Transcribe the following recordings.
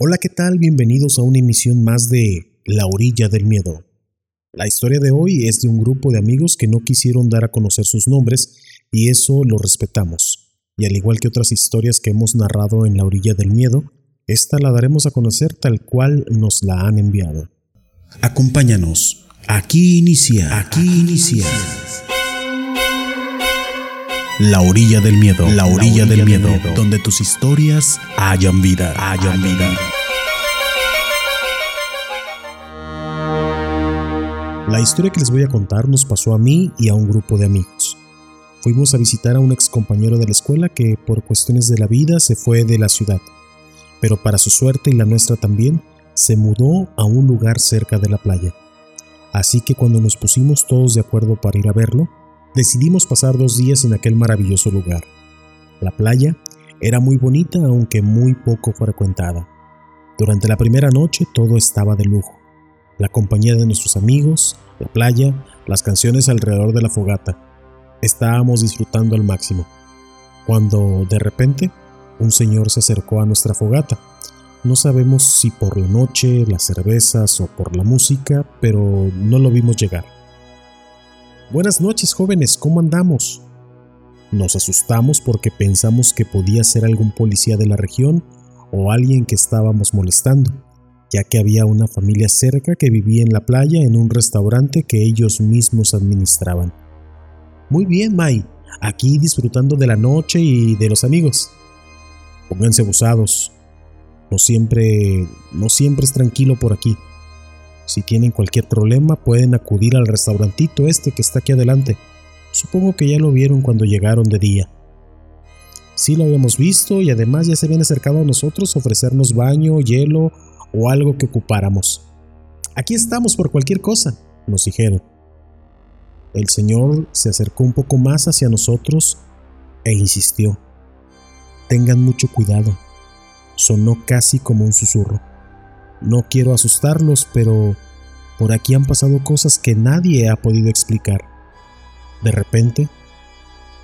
Hola, ¿qué tal? Bienvenidos a una emisión más de La orilla del miedo. La historia de hoy es de un grupo de amigos que no quisieron dar a conocer sus nombres y eso lo respetamos. Y al igual que otras historias que hemos narrado en La orilla del miedo, esta la daremos a conocer tal cual nos la han enviado. Acompáñanos. Aquí inicia. Aquí inicia. La orilla del miedo, la orilla, del, miedo, donde tus historias hayan vida, hayan vida. La historia que les voy a contar nos pasó a mí y a un grupo de amigos. Fuimos a visitar a un ex compañero de la escuela que por cuestiones de la vida se fue de la ciudad, pero para su suerte y la nuestra también, se mudó a un lugar cerca de la playa. Así que cuando nos pusimos todos de acuerdo para ir a verlo, decidimos pasar dos días en aquel maravilloso lugar. La playa era muy bonita aunque muy poco frecuentada. Durante la primera noche todo estaba de lujo. La compañía de nuestros amigos, la playa, las canciones alrededor de la fogata. Estábamos disfrutando al máximo. Cuando de repente un señor se acercó a nuestra fogata. No sabemos si por la noche, las cervezas o por la música, pero no lo vimos llegar. Buenas noches, jóvenes, ¿cómo andamos? Nos asustamos porque pensamos que podía ser algún policía de la región o alguien que estábamos molestando, ya que había una familia cerca que vivía en la playa en un restaurante que ellos mismos administraban. Muy bien, Mai, aquí disfrutando de la noche y de los amigos. Pónganse buzados. No siempre, no siempre es tranquilo por aquí. Si tienen cualquier problema pueden acudir al restaurantito este que está aquí adelante. Supongo que ya lo vieron cuando llegaron de día. Sí lo habíamos visto y además ya se habían acercado a nosotros a ofrecernos baño, hielo o algo que ocupáramos. Aquí estamos por cualquier cosa, nos dijeron. El señor se acercó un poco más hacia nosotros e insistió. Tengan mucho cuidado. Sonó casi como un susurro. No quiero asustarlos, pero por aquí han pasado cosas que nadie ha podido explicar. De repente,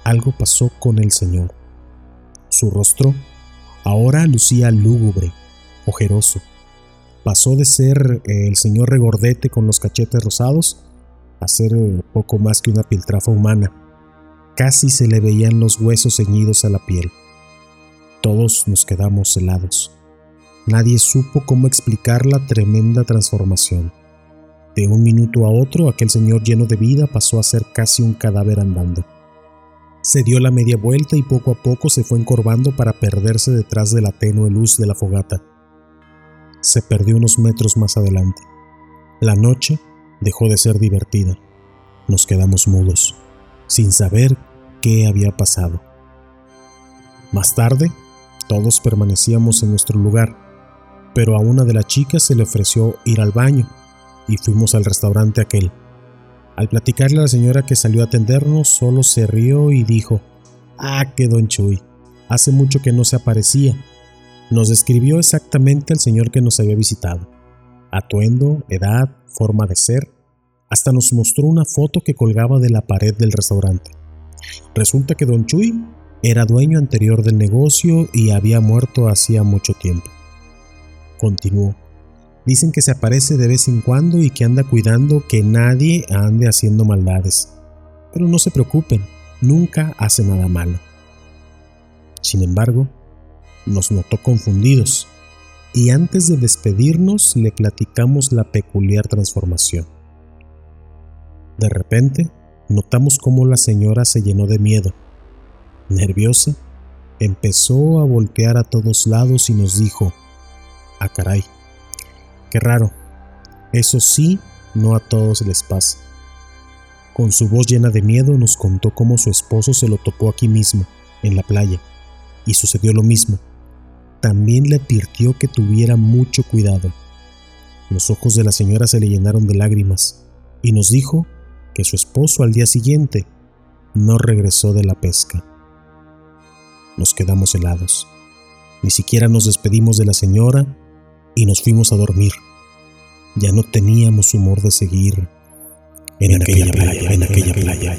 algo pasó con el Señor. Su rostro ahora lucía lúgubre, ojeroso. Pasó de ser el señor regordete con los cachetes rosados a ser poco más que una piltrafa humana. Casi se le veían los huesos ceñidos a la piel. Todos nos quedamos helados. Nadie supo cómo explicar la tremenda transformación. De un minuto a otro, aquel señor lleno de vida pasó a ser casi un cadáver andando. Se dio la media vuelta y poco a poco se fue encorvando para perderse detrás de la tenue luz de la fogata. Se perdió unos metros más adelante. La noche dejó de ser divertida. Nos quedamos mudos, sin saber qué había pasado. Más tarde, todos permanecíamos en nuestro lugar, pero a una de las chicas se le ofreció ir al baño y fuimos al restaurante aquel. Al platicarle a la señora que salió a atendernos, solo se rió y dijo, Ah, que don Chuy, hace mucho que no se aparecía. Nos describió exactamente al señor que nos había visitado. Atuendo, edad, forma de ser, hasta nos mostró una foto que colgaba de la pared del restaurante. Resulta que don Chuy era dueño anterior del negocio y había muerto hacía mucho tiempo. Continuó. Dicen que se aparece de vez en cuando y que anda cuidando que nadie ande haciendo maldades. Pero no se preocupen, nunca hace nada malo. Sin embargo, nos notó confundidos y antes de despedirnos le platicamos la peculiar transformación. De repente, notamos cómo la señora se llenó de miedo. Nerviosa, empezó a voltear a todos lados y nos dijo, Ah, caray. Qué raro. Eso sí, no a todos les pasa. Con su voz llena de miedo nos contó cómo su esposo se lo topó aquí mismo, en la playa, y sucedió lo mismo. También le advirtió que tuviera mucho cuidado. Los ojos de la señora se le llenaron de lágrimas, y nos dijo que su esposo al día siguiente no regresó de la pesca. Nos quedamos helados. Ni siquiera nos despedimos de la señora y nos fuimos a dormir. Ya no teníamos humor de seguir en, aquella, playa, en aquella playa.